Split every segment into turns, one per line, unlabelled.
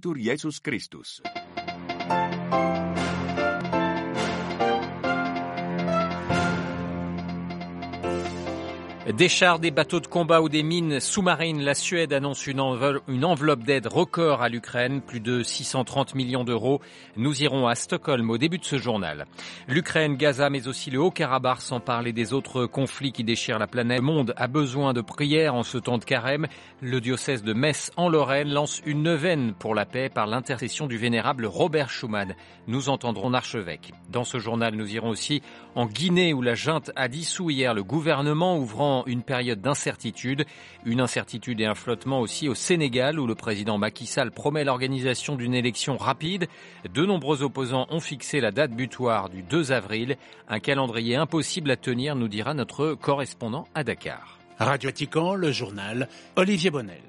Itur Iesus Christus.
Des des bateaux de combat ou des mines sous-marines, la Suède annonce une, enveloppe d'aide record à l'Ukraine, plus de 630 millions d'euros. Nous irons à Stockholm au début de ce journal. L'Ukraine, Gaza, mais aussi le Haut-Karabakh, sans parler des autres conflits qui déchirent la planète. Le monde a besoin de prières en ce temps de carême. Le diocèse de Metz, en Lorraine, lance une neuvaine pour la paix par l'intercession du vénérable Robert Schuman. Nous entendrons l'archevêque. Dans ce journal, nous irons aussi en Guinée, où la junte a dissous hier le gouvernement, ouvrant une période d'incertitude, une incertitude et un flottement aussi au Sénégal où le président Macky Sall promet l'organisation d'une élection rapide. De nombreux opposants ont fixé la date butoir du 2 avril, un calendrier impossible à tenir, nous dira notre correspondant à Dakar.
Radio Vatican, le journal Olivier Bonnel.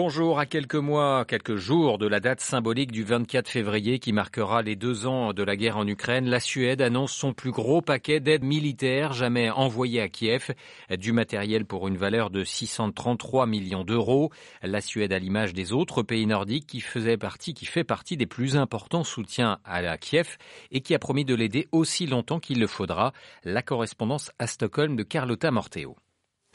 Bonjour, à quelques mois, quelques jours de la date symbolique du 24 février qui marquera les deux ans de la guerre en Ukraine, la Suède annonce son plus gros paquet d'aide militaire jamais envoyé à Kiev, du matériel pour une valeur de 633 millions d'euros. La Suède, à l'image des autres pays nordiques, qui faisait partie, qui fait partie des plus importants soutiens à la Kiev et qui a promis de l'aider aussi longtemps qu'il le faudra. La correspondance à Stockholm de Carlotta Morteo.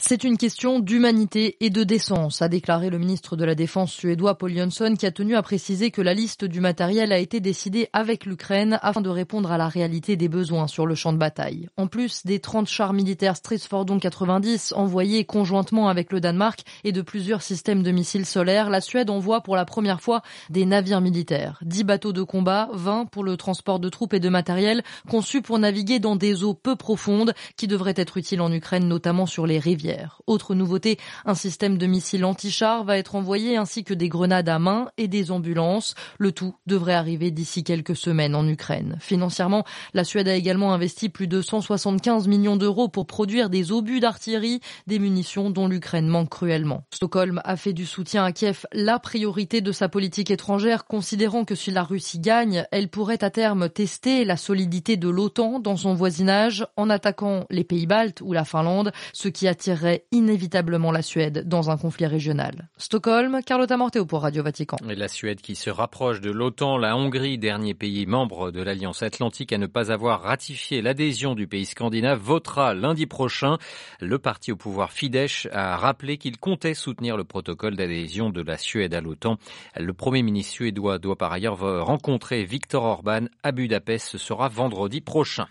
C'est une question d'humanité et de décence, a déclaré le ministre de la Défense suédois Paul Jönsson, qui a tenu à préciser que la liste du matériel a été décidée avec l'Ukraine afin de répondre à la réalité des besoins sur le champ de bataille. En plus des 30 chars militaires Stridsfordon 90 envoyés conjointement avec le Danemark et de plusieurs systèmes de missiles solaires, la Suède envoie pour la première fois des navires militaires. 10 bateaux de combat, 20 pour le transport de troupes et de matériel, conçus pour naviguer dans des eaux peu profondes qui devraient être utiles en Ukraine, notamment sur les rivières. Autre nouveauté, un système de missiles anti-chars va être envoyé ainsi que des grenades à main et des ambulances. Le tout devrait arriver d'ici quelques semaines en Ukraine. Financièrement, la Suède a également investi plus de 175 millions d'euros pour produire des obus d'artillerie, des munitions dont l'Ukraine manque cruellement. Stockholm a fait du soutien à Kiev la priorité de sa politique étrangère, considérant que si la Russie gagne, elle pourrait à terme tester la solidité de l'OTAN dans son voisinage en attaquant les pays baltes ou la Finlande, ce qui attire inévitablement la Suède dans un conflit régional. Stockholm, Carlotta Morteo pour Radio Vatican.
Et la Suède qui se rapproche de l'OTAN, la Hongrie, dernier pays membre de l'Alliance Atlantique à ne pas avoir ratifié l'adhésion du pays scandinave, votera lundi prochain. Le parti au pouvoir Fidesz a rappelé qu'il comptait soutenir le protocole d'adhésion de la Suède à l'OTAN. Le Premier ministre suédois doit par ailleurs rencontrer Viktor Orban à Budapest. Ce sera vendredi prochain.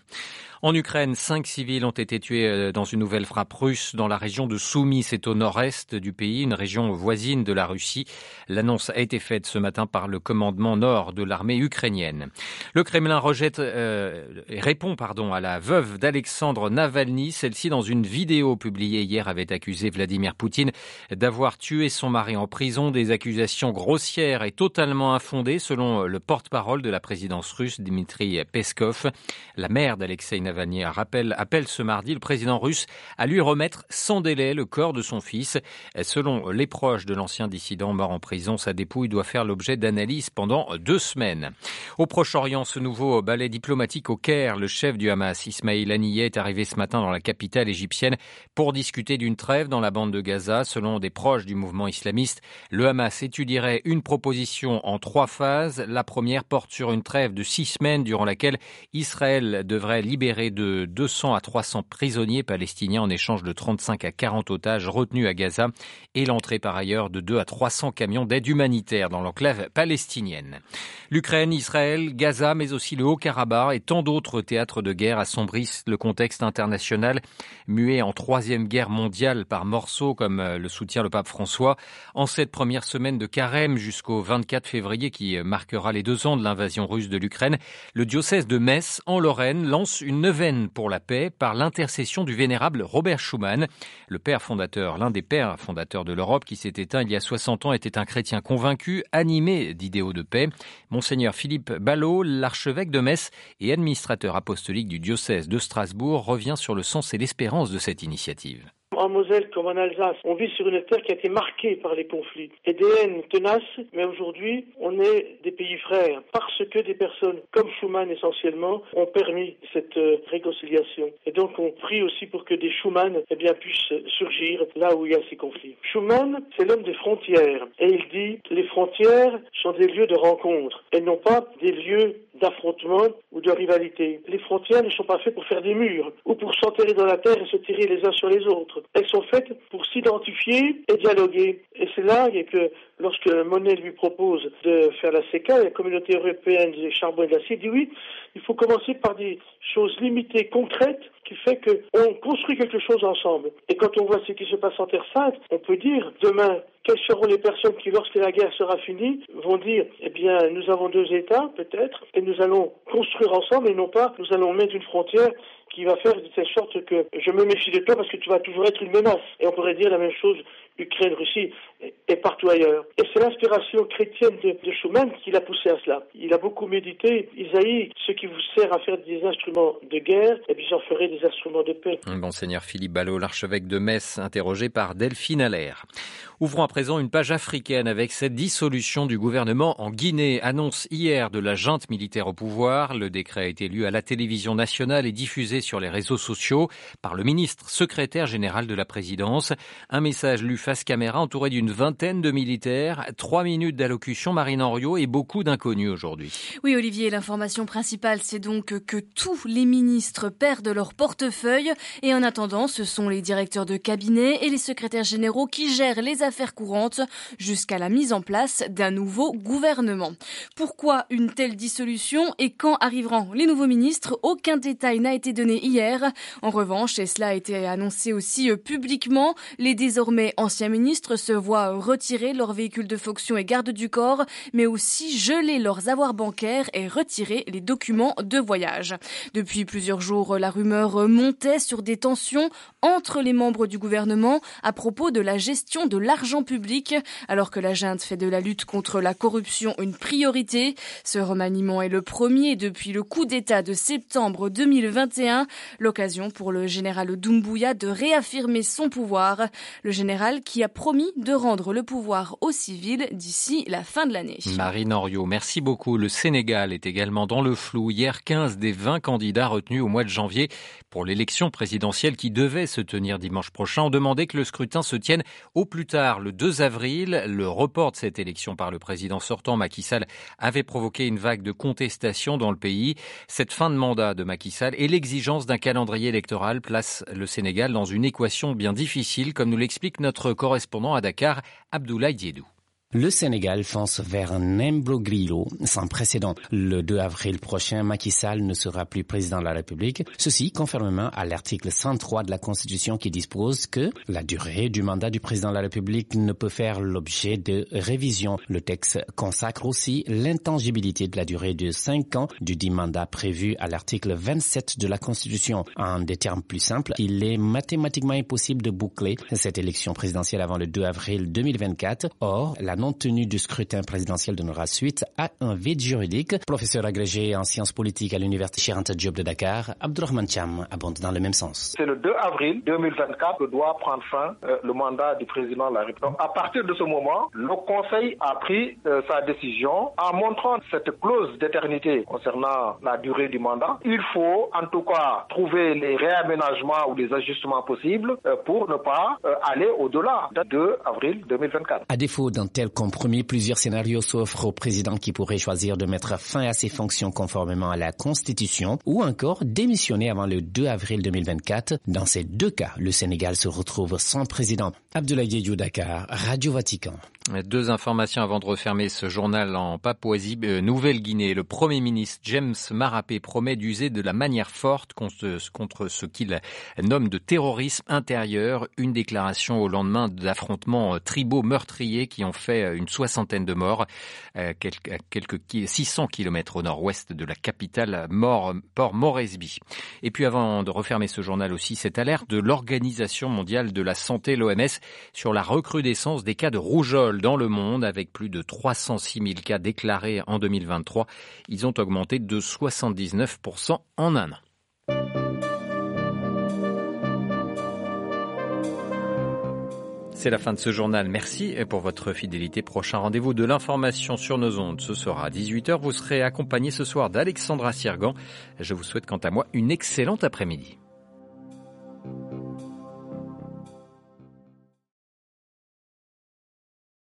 En Ukraine, cinq civils ont été tués euh, dans une nouvelle frappe russe dans la région de Soumy, c'est au nord-est du pays, une région voisine de la Russie. L'annonce a été faite ce matin par le commandement nord de l'armée ukrainienne. Le Kremlin rejette, euh, répond pardon, à la veuve d'Alexandre Navalny. Celle-ci, dans une vidéo publiée hier, avait accusé Vladimir Poutine d'avoir tué son mari en prison. Des accusations grossières et totalement infondées, selon le porte-parole de la présidence russe, Dmitri Peskov. La mère d'Alexei Navalny Navalny rappelle, appelle ce mardi le président russe à lui remettre sans délai le corps de son fils. Selon les proches de l'ancien dissident mort en prison, sa dépouille doit faire l'objet d'analyses pendant deux semaines. Au Proche-Orient, ce nouveau ballet diplomatique au Caire, le chef du Hamas, Ismail Haniyeh, est arrivé ce matin dans la capitale égyptienne pour discuter d'une trêve dans la bande de Gaza. Selon des proches du mouvement islamiste, le Hamas étudierait une proposition en trois phases. La première porte sur une trêve de six semaines durant laquelle Israël devrait libérer de 200 à 300 prisonniers palestiniens en échange de 35 à 40 otages retenus à Gaza et l'entrée par ailleurs de 2 à 300 camions d'aide humanitaire dans l'enclave palestinienne. L'Ukraine, Israël, Gaza, mais aussi le Haut-Karabakh et tant d'autres théâtres de guerre assombrissent le contexte international muet en troisième guerre mondiale par morceaux comme euh, le soutient le pape François. En cette première semaine de carême jusqu'au 24 février qui marquera les deux ans de l'invasion russe de l'Ukraine, le diocèse de Metz en Lorraine lance une neuvaine pour la paix par l'intercession du vénérable Robert Schuman, le père fondateur, l'un des pères fondateurs de l'Europe qui s'est éteint il y a 60 ans, était un chrétien convaincu, animé d'idéaux de paix. Monseigneur Philippe Ballot, l'archevêque de Metz et administrateur apostolique du diocèse de Strasbourg, revient sur le sens et l'espérance de cette initiative
en Moselle comme en Alsace, on vit sur une terre qui a été marquée par les conflits. Et des haines tenaces, mais aujourd'hui, on est des pays frères. Parce que des personnes comme Schumann essentiellement ont permis cette euh, réconciliation. Et donc, on prie aussi pour que des Schumann eh bien, puissent surgir là où il y a ces conflits. Schumann, c'est l'homme des frontières. Et il dit les frontières sont des lieux de rencontre et non pas des lieux d'affrontement ou de rivalité. Les frontières ne sont pas faites pour faire des murs ou pour s'enterrer dans la terre et se tirer les uns sur les autres. Elles sont faites pour s'identifier et dialoguer. Et c'est là que lorsque Monet lui propose de faire la CECA, la communauté européenne des charbons et de l'acier, dit oui, il faut commencer par des choses limitées, concrètes, qui fait qu'on construit quelque chose ensemble. Et quand on voit ce qui se passe en Terre Sainte, on peut dire demain, quelles seront les personnes qui, lorsque la guerre sera finie, vont dire, eh bien, nous avons deux États, peut-être, et nous allons construire ensemble, et non pas, nous allons mettre une frontière qui va faire de telle sorte que je me méfie de toi parce que tu vas toujours être une menace. Et on pourrait dire la même chose Ukraine, Russie et partout ailleurs. Et c'est l'inspiration chrétienne de, de, Schumann qui l'a poussé à cela. Il a beaucoup médité. Isaïe, ce qui vous sert à faire des instruments de guerre, et puis j'en ferai des instruments de paix.
Monseigneur Philippe Ballot, l'archevêque de Metz, interrogé par Delphine Allaire. Ouvrons à présent une page africaine avec cette dissolution du gouvernement en Guinée. Annonce hier de la junte militaire au pouvoir. Le décret a été lu à la télévision nationale et diffusé sur les réseaux sociaux par le ministre secrétaire général de la présidence. Un message lu face caméra entouré d'une vingtaine de militaires. Trois minutes d'allocution, Marine Henriot et beaucoup d'inconnus aujourd'hui.
Oui, Olivier, l'information principale, c'est donc que tous les ministres perdent leur portefeuille. Et en attendant, ce sont les directeurs de cabinet et les secrétaires généraux qui gèrent les affaires courantes jusqu'à la mise en place d'un nouveau gouvernement. Pourquoi une telle dissolution et quand arriveront les nouveaux ministres? Aucun détail n'a été donné hier. En revanche, et cela a été annoncé aussi publiquement, les désormais anciens anciens ministres se voient retirer leurs véhicules de fonction et garde du corps, mais aussi geler leurs avoirs bancaires et retirer les documents de voyage. Depuis plusieurs jours, la rumeur montait sur des tensions entre les membres du gouvernement à propos de la gestion de l'argent public, alors que la junte fait de la lutte contre la corruption une priorité. Ce remaniement est le premier depuis le coup d'État de septembre 2021, l'occasion pour le général Doumbouya de réaffirmer son pouvoir. Le général qui a promis de rendre le pouvoir aux civils d'ici la fin de l'année.
Marine Henriot, merci beaucoup. Le Sénégal est également dans le flou. Hier, 15 des 20 candidats retenus au mois de janvier pour l'élection présidentielle qui devait se tenir dimanche prochain ont demandé que le scrutin se tienne au plus tard le 2 avril. Le report de cette élection par le président sortant Macky Sall avait provoqué une vague de contestation dans le pays. Cette fin de mandat de Macky Sall et l'exigence d'un calendrier électoral place le Sénégal dans une équation bien difficile, comme nous l'explique notre correspondant à Dakar, Abdoulaye Diédou.
Le Sénégal fonce vers un imbroglio sans précédent. Le 2 avril prochain, Macky Sall ne sera plus président de la République. Ceci conformément à l'article 103 de la Constitution qui dispose que la durée du mandat du président de la République ne peut faire l'objet de révision. Le texte consacre aussi l'intangibilité de la durée de 5 ans du dit mandat prévu à l'article 27 de la Constitution. En des termes plus simples, il est mathématiquement impossible de boucler cette élection présidentielle avant le 2 avril 2024. Or, non-tenue du scrutin présidentiel donnera suite à un vide juridique. Professeur agrégé en sciences politiques à l'Université Cheikh Diop de Dakar, Abdurrahman Cham abonde dans le même sens.
C'est le 2 avril 2024 que doit prendre fin euh, le mandat du président de la République. à partir de ce moment, le Conseil a pris euh, sa décision en montrant cette clause d'éternité concernant la durée du mandat. Il faut en tout cas trouver les réaménagements ou les ajustements possibles euh, pour ne pas aller au-delà du 2 avril 2024.
À défaut d'un tel compromis, plusieurs scénarios s'offrent au président qui pourrait choisir de mettre fin à ses fonctions conformément à la Constitution ou encore démissionner avant le 2 avril 2024. Dans ces deux cas, le Sénégal se retrouve sans président. Abdoulaye Dakar, Radio Vatican.
Deux informations avant de refermer ce journal en Papouasie, euh, Nouvelle-Guinée. Le Premier ministre James Marapé promet d'user de la manière forte contre, ce qu'il nomme de terrorisme intérieur. Une déclaration au lendemain d'affrontements tribaux meurtriers qui ont fait euh, une soixantaine de morts, euh, quelques, quelques 600 kilomètres au nord-ouest de la capitale Port Moresby. Et puis avant de refermer ce journal aussi, cette alerte de l'Organisation mondiale de la santé, l'OMS, sur la recrudescence des cas de rougeole dans le monde, avec plus de 306 000 cas déclarés en 2023. Ils ont augmenté de 79% en un an. C'est la fin de ce journal. Merci pour votre fidélité. Prochain rendez-vous de l'information sur nos ondes. Ce sera à 18h. Vous serez accompagné ce soir d'Alexandra Sirgan. Je vous souhaite quant à moi une excellente après-midi.